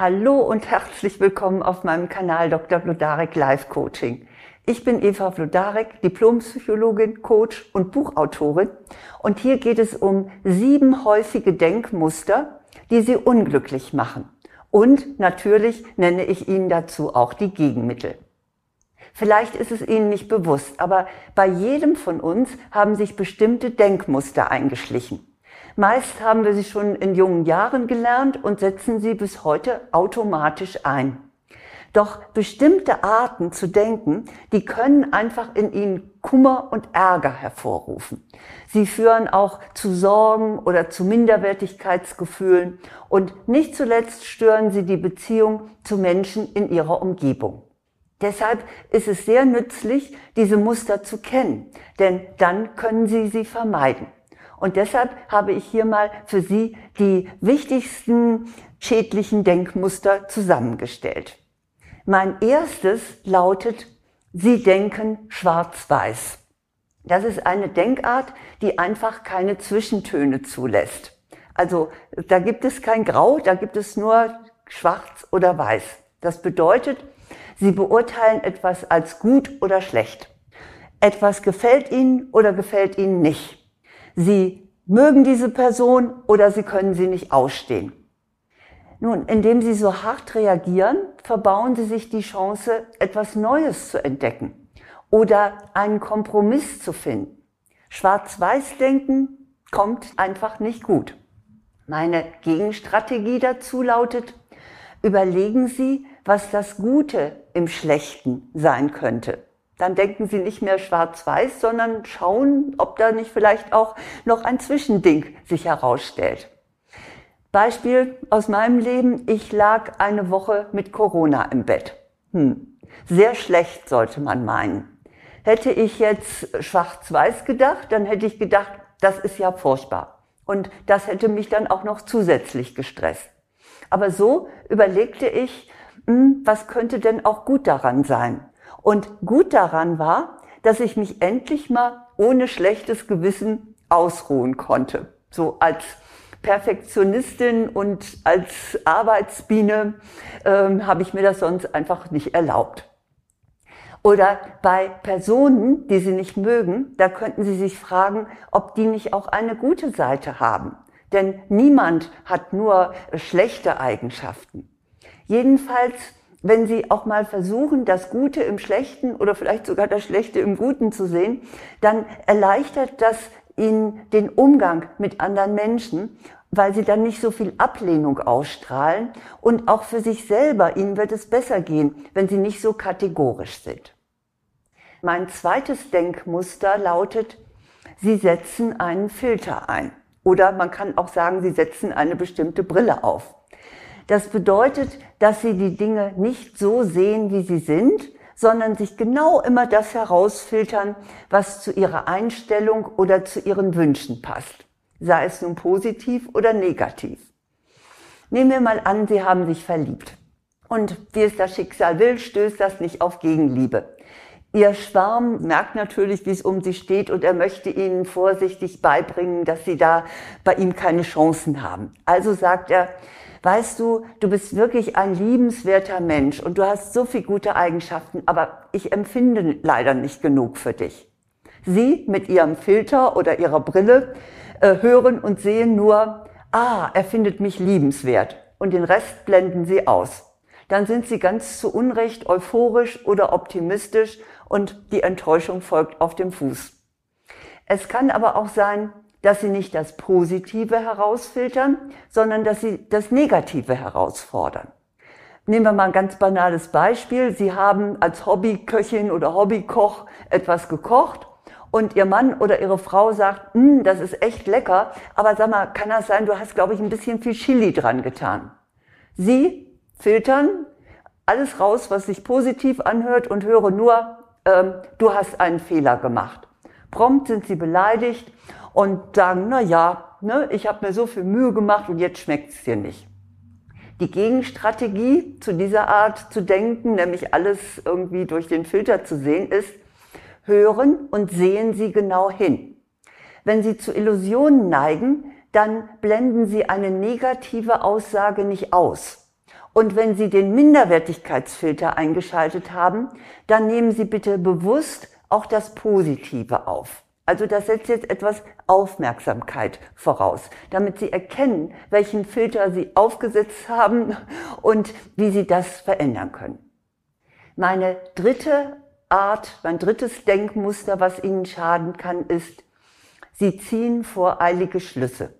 Hallo und herzlich willkommen auf meinem Kanal Dr. Vlodarek Life Coaching. Ich bin Eva Vlodarek, Diplompsychologin, Coach und Buchautorin und hier geht es um sieben häufige Denkmuster, die Sie unglücklich machen. Und natürlich nenne ich Ihnen dazu auch die Gegenmittel. Vielleicht ist es Ihnen nicht bewusst, aber bei jedem von uns haben sich bestimmte Denkmuster eingeschlichen. Meist haben wir sie schon in jungen Jahren gelernt und setzen sie bis heute automatisch ein. Doch bestimmte Arten zu denken, die können einfach in ihnen Kummer und Ärger hervorrufen. Sie führen auch zu Sorgen oder zu Minderwertigkeitsgefühlen und nicht zuletzt stören sie die Beziehung zu Menschen in ihrer Umgebung. Deshalb ist es sehr nützlich, diese Muster zu kennen, denn dann können Sie sie vermeiden. Und deshalb habe ich hier mal für Sie die wichtigsten schädlichen Denkmuster zusammengestellt. Mein erstes lautet, Sie denken schwarz-weiß. Das ist eine Denkart, die einfach keine Zwischentöne zulässt. Also da gibt es kein Grau, da gibt es nur schwarz oder weiß. Das bedeutet, Sie beurteilen etwas als gut oder schlecht. Etwas gefällt Ihnen oder gefällt Ihnen nicht. Sie mögen diese Person oder Sie können sie nicht ausstehen. Nun, indem Sie so hart reagieren, verbauen Sie sich die Chance, etwas Neues zu entdecken oder einen Kompromiss zu finden. Schwarz-Weiß-Denken kommt einfach nicht gut. Meine Gegenstrategie dazu lautet, überlegen Sie, was das Gute im Schlechten sein könnte dann denken sie nicht mehr schwarz-weiß, sondern schauen, ob da nicht vielleicht auch noch ein Zwischending sich herausstellt. Beispiel aus meinem Leben, ich lag eine Woche mit Corona im Bett. Hm. Sehr schlecht sollte man meinen. Hätte ich jetzt schwarz-weiß gedacht, dann hätte ich gedacht, das ist ja furchtbar. Und das hätte mich dann auch noch zusätzlich gestresst. Aber so überlegte ich, hm, was könnte denn auch gut daran sein? Und gut daran war, dass ich mich endlich mal ohne schlechtes Gewissen ausruhen konnte. So als Perfektionistin und als Arbeitsbiene ähm, habe ich mir das sonst einfach nicht erlaubt. Oder bei Personen, die Sie nicht mögen, da könnten Sie sich fragen, ob die nicht auch eine gute Seite haben. Denn niemand hat nur schlechte Eigenschaften. Jedenfalls wenn Sie auch mal versuchen, das Gute im Schlechten oder vielleicht sogar das Schlechte im Guten zu sehen, dann erleichtert das Ihnen den Umgang mit anderen Menschen, weil Sie dann nicht so viel Ablehnung ausstrahlen und auch für sich selber Ihnen wird es besser gehen, wenn Sie nicht so kategorisch sind. Mein zweites Denkmuster lautet, Sie setzen einen Filter ein. Oder man kann auch sagen, Sie setzen eine bestimmte Brille auf. Das bedeutet, dass sie die Dinge nicht so sehen, wie sie sind, sondern sich genau immer das herausfiltern, was zu ihrer Einstellung oder zu ihren Wünschen passt, sei es nun positiv oder negativ. Nehmen wir mal an, Sie haben sich verliebt. Und wie es das Schicksal will, stößt das nicht auf Gegenliebe. Ihr Schwarm merkt natürlich, wie es um sie steht und er möchte ihnen vorsichtig beibringen, dass sie da bei ihm keine Chancen haben. Also sagt er, weißt du, du bist wirklich ein liebenswerter Mensch und du hast so viele gute Eigenschaften, aber ich empfinde leider nicht genug für dich. Sie mit ihrem Filter oder ihrer Brille äh, hören und sehen nur, ah, er findet mich liebenswert und den Rest blenden sie aus. Dann sind sie ganz zu Unrecht euphorisch oder optimistisch und die Enttäuschung folgt auf dem Fuß. Es kann aber auch sein, dass sie nicht das Positive herausfiltern, sondern dass sie das Negative herausfordern. Nehmen wir mal ein ganz banales Beispiel. Sie haben als Hobbyköchin oder Hobbykoch etwas gekocht und Ihr Mann oder Ihre Frau sagt, hm, das ist echt lecker, aber sag mal, kann das sein, du hast, glaube ich, ein bisschen viel Chili dran getan. Sie filtern alles raus, was sich positiv anhört und hören nur, ähm, du hast einen Fehler gemacht. Prompt sind sie beleidigt und sagen, na ja, ne, ich habe mir so viel Mühe gemacht und jetzt schmeckt es dir nicht. Die Gegenstrategie zu dieser Art zu denken, nämlich alles irgendwie durch den Filter zu sehen, ist, hören und sehen Sie genau hin. Wenn Sie zu Illusionen neigen, dann blenden Sie eine negative Aussage nicht aus. Und wenn Sie den Minderwertigkeitsfilter eingeschaltet haben, dann nehmen Sie bitte bewusst auch das Positive auf. Also das setzt jetzt etwas Aufmerksamkeit voraus, damit Sie erkennen, welchen Filter Sie aufgesetzt haben und wie Sie das verändern können. Meine dritte Art, mein drittes Denkmuster, was Ihnen schaden kann, ist, Sie ziehen voreilige Schlüsse.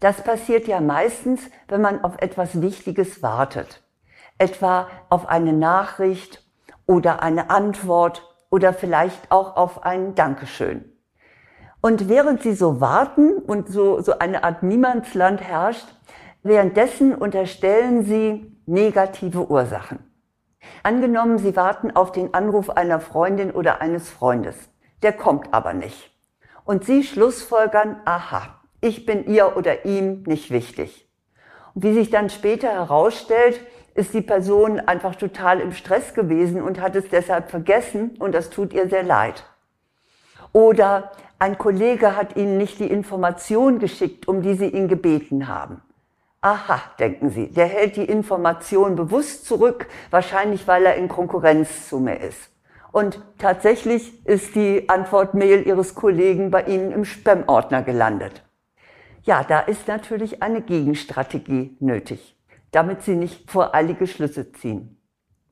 Das passiert ja meistens, wenn man auf etwas Wichtiges wartet. Etwa auf eine Nachricht oder eine Antwort oder vielleicht auch auf ein Dankeschön. Und während Sie so warten und so, so eine Art Niemandsland herrscht, währenddessen unterstellen Sie negative Ursachen. Angenommen, Sie warten auf den Anruf einer Freundin oder eines Freundes. Der kommt aber nicht. Und Sie schlussfolgern, aha, ich bin ihr oder ihm nicht wichtig. Und wie sich dann später herausstellt, ist die Person einfach total im Stress gewesen und hat es deshalb vergessen und das tut ihr sehr leid. Oder ein Kollege hat Ihnen nicht die Information geschickt, um die Sie ihn gebeten haben. Aha, denken Sie, der hält die Information bewusst zurück, wahrscheinlich weil er in Konkurrenz zu mir ist. Und tatsächlich ist die Antwortmail Ihres Kollegen bei Ihnen im Spam-Ordner gelandet. Ja, da ist natürlich eine Gegenstrategie nötig, damit Sie nicht voreilige Schlüsse ziehen.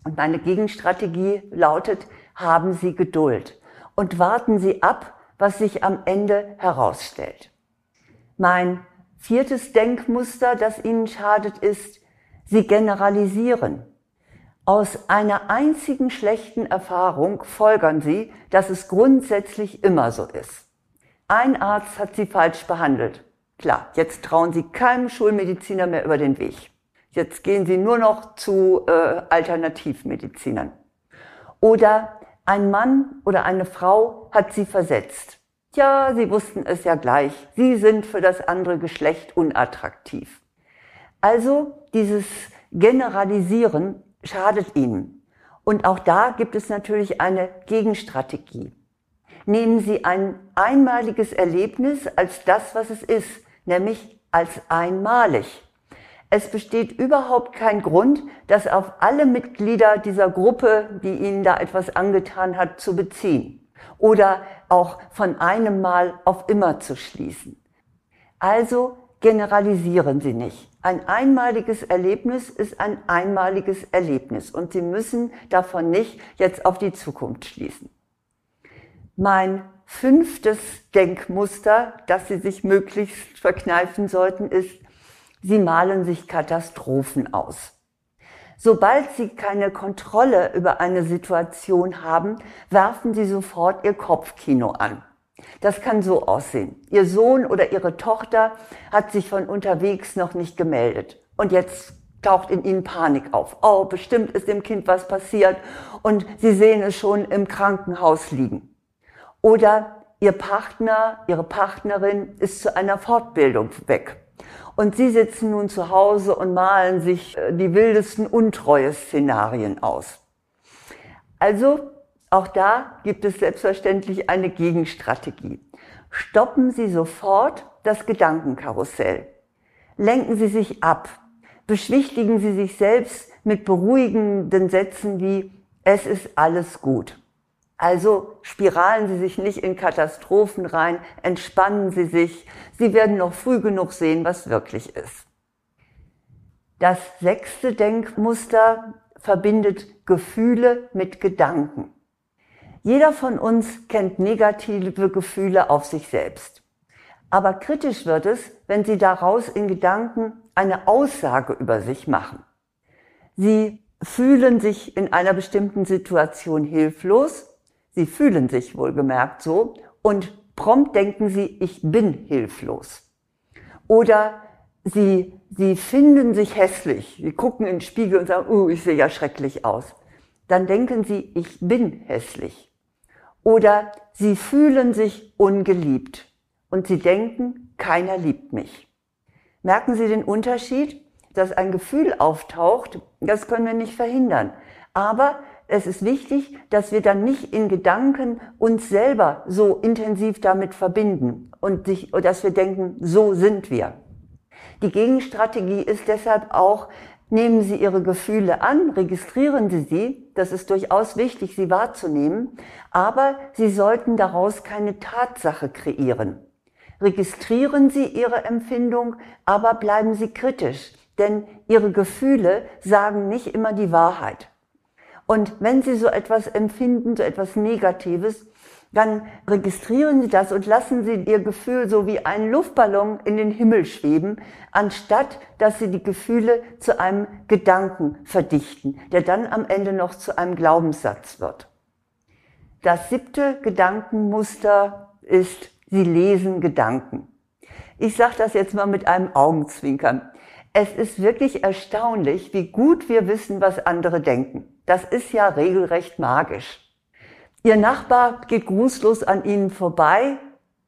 Und meine Gegenstrategie lautet, haben Sie Geduld und warten Sie ab, was sich am Ende herausstellt. Mein viertes Denkmuster, das Ihnen schadet, ist, Sie generalisieren. Aus einer einzigen schlechten Erfahrung folgern Sie, dass es grundsätzlich immer so ist. Ein Arzt hat Sie falsch behandelt. Klar, jetzt trauen Sie keinem Schulmediziner mehr über den Weg. Jetzt gehen Sie nur noch zu äh, Alternativmedizinern. Oder ein Mann oder eine Frau hat Sie versetzt. Tja, Sie wussten es ja gleich. Sie sind für das andere Geschlecht unattraktiv. Also dieses Generalisieren schadet Ihnen. Und auch da gibt es natürlich eine Gegenstrategie. Nehmen Sie ein einmaliges Erlebnis als das, was es ist, nämlich als einmalig. Es besteht überhaupt kein Grund, das auf alle Mitglieder dieser Gruppe, die Ihnen da etwas angetan hat, zu beziehen oder auch von einem Mal auf immer zu schließen. Also generalisieren Sie nicht. Ein einmaliges Erlebnis ist ein einmaliges Erlebnis und Sie müssen davon nicht jetzt auf die Zukunft schließen. Mein fünftes Denkmuster, das Sie sich möglichst verkneifen sollten, ist, Sie malen sich Katastrophen aus. Sobald Sie keine Kontrolle über eine Situation haben, werfen Sie sofort Ihr Kopfkino an. Das kann so aussehen. Ihr Sohn oder Ihre Tochter hat sich von unterwegs noch nicht gemeldet. Und jetzt taucht in Ihnen Panik auf. Oh, bestimmt ist dem Kind was passiert und Sie sehen es schon im Krankenhaus liegen. Oder Ihr Partner, Ihre Partnerin ist zu einer Fortbildung weg. Und Sie sitzen nun zu Hause und malen sich äh, die wildesten Untreue-Szenarien aus. Also, auch da gibt es selbstverständlich eine Gegenstrategie. Stoppen Sie sofort das Gedankenkarussell. Lenken Sie sich ab. Beschwichtigen Sie sich selbst mit beruhigenden Sätzen wie, es ist alles gut. Also spiralen Sie sich nicht in Katastrophen rein, entspannen Sie sich. Sie werden noch früh genug sehen, was wirklich ist. Das sechste Denkmuster verbindet Gefühle mit Gedanken. Jeder von uns kennt negative Gefühle auf sich selbst. Aber kritisch wird es, wenn Sie daraus in Gedanken eine Aussage über sich machen. Sie fühlen sich in einer bestimmten Situation hilflos Sie fühlen sich wohlgemerkt so und prompt denken Sie, ich bin hilflos. Oder Sie, Sie finden sich hässlich. Sie gucken in den Spiegel und sagen, oh, ich sehe ja schrecklich aus. Dann denken Sie, ich bin hässlich. Oder Sie fühlen sich ungeliebt und Sie denken, keiner liebt mich. Merken Sie den Unterschied? Dass ein Gefühl auftaucht, das können wir nicht verhindern. Aber es ist wichtig, dass wir dann nicht in Gedanken uns selber so intensiv damit verbinden und dass wir denken, so sind wir. Die Gegenstrategie ist deshalb auch, nehmen Sie Ihre Gefühle an, registrieren Sie sie, das ist durchaus wichtig, sie wahrzunehmen, aber Sie sollten daraus keine Tatsache kreieren. Registrieren Sie Ihre Empfindung, aber bleiben Sie kritisch, denn Ihre Gefühle sagen nicht immer die Wahrheit. Und wenn Sie so etwas empfinden, so etwas Negatives, dann registrieren Sie das und lassen Sie Ihr Gefühl so wie ein Luftballon in den Himmel schweben, anstatt dass Sie die Gefühle zu einem Gedanken verdichten, der dann am Ende noch zu einem Glaubenssatz wird. Das siebte Gedankenmuster ist, Sie lesen Gedanken. Ich sage das jetzt mal mit einem Augenzwinkern. Es ist wirklich erstaunlich, wie gut wir wissen, was andere denken. Das ist ja regelrecht magisch. Ihr Nachbar geht grußlos an Ihnen vorbei.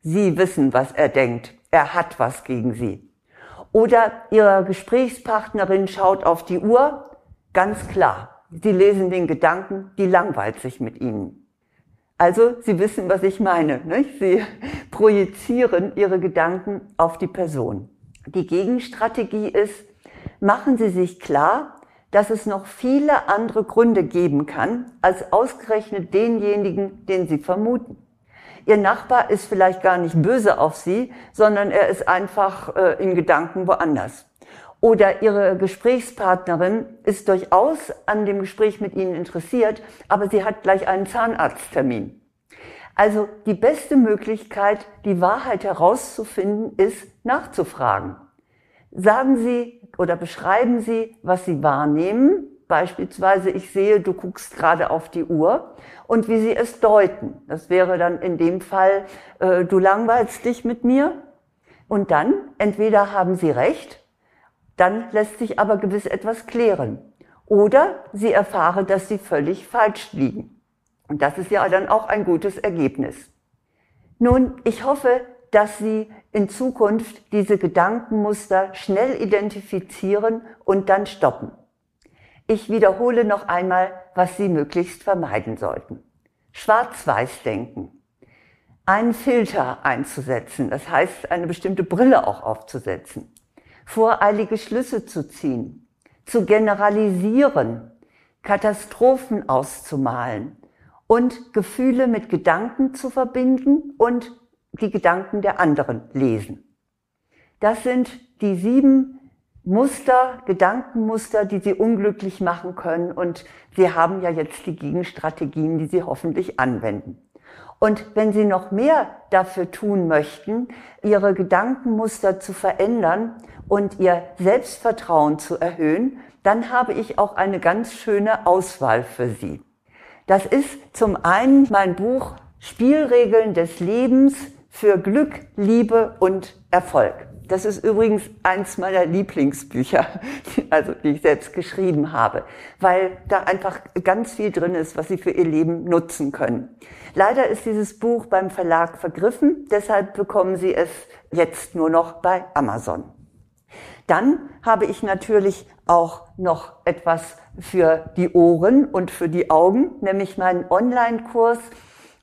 Sie wissen, was er denkt. Er hat was gegen Sie. Oder Ihre Gesprächspartnerin schaut auf die Uhr. Ganz klar. Sie lesen den Gedanken, die langweilt sich mit Ihnen. Also, Sie wissen, was ich meine. Nicht? Sie projizieren Ihre Gedanken auf die Person. Die Gegenstrategie ist, machen Sie sich klar, dass es noch viele andere Gründe geben kann, als ausgerechnet denjenigen, den Sie vermuten. Ihr Nachbar ist vielleicht gar nicht böse auf Sie, sondern er ist einfach äh, in Gedanken woanders. Oder Ihre Gesprächspartnerin ist durchaus an dem Gespräch mit Ihnen interessiert, aber sie hat gleich einen Zahnarzttermin. Also die beste Möglichkeit, die Wahrheit herauszufinden, ist nachzufragen. Sagen Sie oder beschreiben Sie, was Sie wahrnehmen. Beispielsweise, ich sehe, du guckst gerade auf die Uhr und wie Sie es deuten. Das wäre dann in dem Fall, äh, du langweilst dich mit mir. Und dann, entweder haben Sie recht, dann lässt sich aber gewiss etwas klären. Oder Sie erfahren, dass Sie völlig falsch liegen. Und das ist ja dann auch ein gutes Ergebnis. Nun, ich hoffe, dass Sie in Zukunft diese Gedankenmuster schnell identifizieren und dann stoppen. Ich wiederhole noch einmal, was Sie möglichst vermeiden sollten. Schwarz-Weiß-Denken. Einen Filter einzusetzen, das heißt eine bestimmte Brille auch aufzusetzen. Voreilige Schlüsse zu ziehen. Zu generalisieren. Katastrophen auszumalen. Und Gefühle mit Gedanken zu verbinden und die Gedanken der anderen lesen. Das sind die sieben Muster, Gedankenmuster, die Sie unglücklich machen können und Sie haben ja jetzt die Gegenstrategien, die Sie hoffentlich anwenden. Und wenn Sie noch mehr dafür tun möchten, Ihre Gedankenmuster zu verändern und Ihr Selbstvertrauen zu erhöhen, dann habe ich auch eine ganz schöne Auswahl für Sie. Das ist zum einen mein Buch Spielregeln des Lebens für Glück, Liebe und Erfolg. Das ist übrigens eins meiner Lieblingsbücher, also die ich selbst geschrieben habe, weil da einfach ganz viel drin ist, was Sie für Ihr Leben nutzen können. Leider ist dieses Buch beim Verlag vergriffen, deshalb bekommen Sie es jetzt nur noch bei Amazon. Dann habe ich natürlich auch noch etwas für die Ohren und für die Augen, nämlich meinen Online-Kurs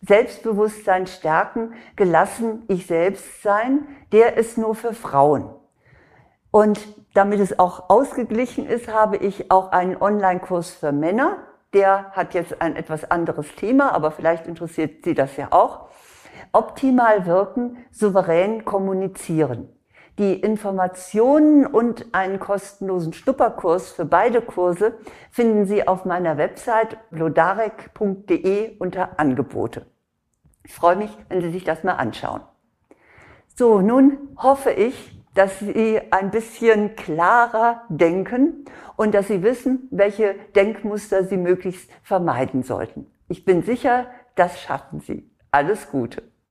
Selbstbewusstsein stärken, gelassen ich selbst sein, der ist nur für Frauen. Und damit es auch ausgeglichen ist, habe ich auch einen Online-Kurs für Männer. Der hat jetzt ein etwas anderes Thema, aber vielleicht interessiert Sie das ja auch. Optimal wirken, souverän kommunizieren. Die Informationen und einen kostenlosen Schnupperkurs für beide Kurse finden Sie auf meiner Website blodarek.de unter Angebote. Ich freue mich, wenn Sie sich das mal anschauen. So, nun hoffe ich, dass Sie ein bisschen klarer denken und dass Sie wissen, welche Denkmuster Sie möglichst vermeiden sollten. Ich bin sicher, das schaffen Sie. Alles Gute.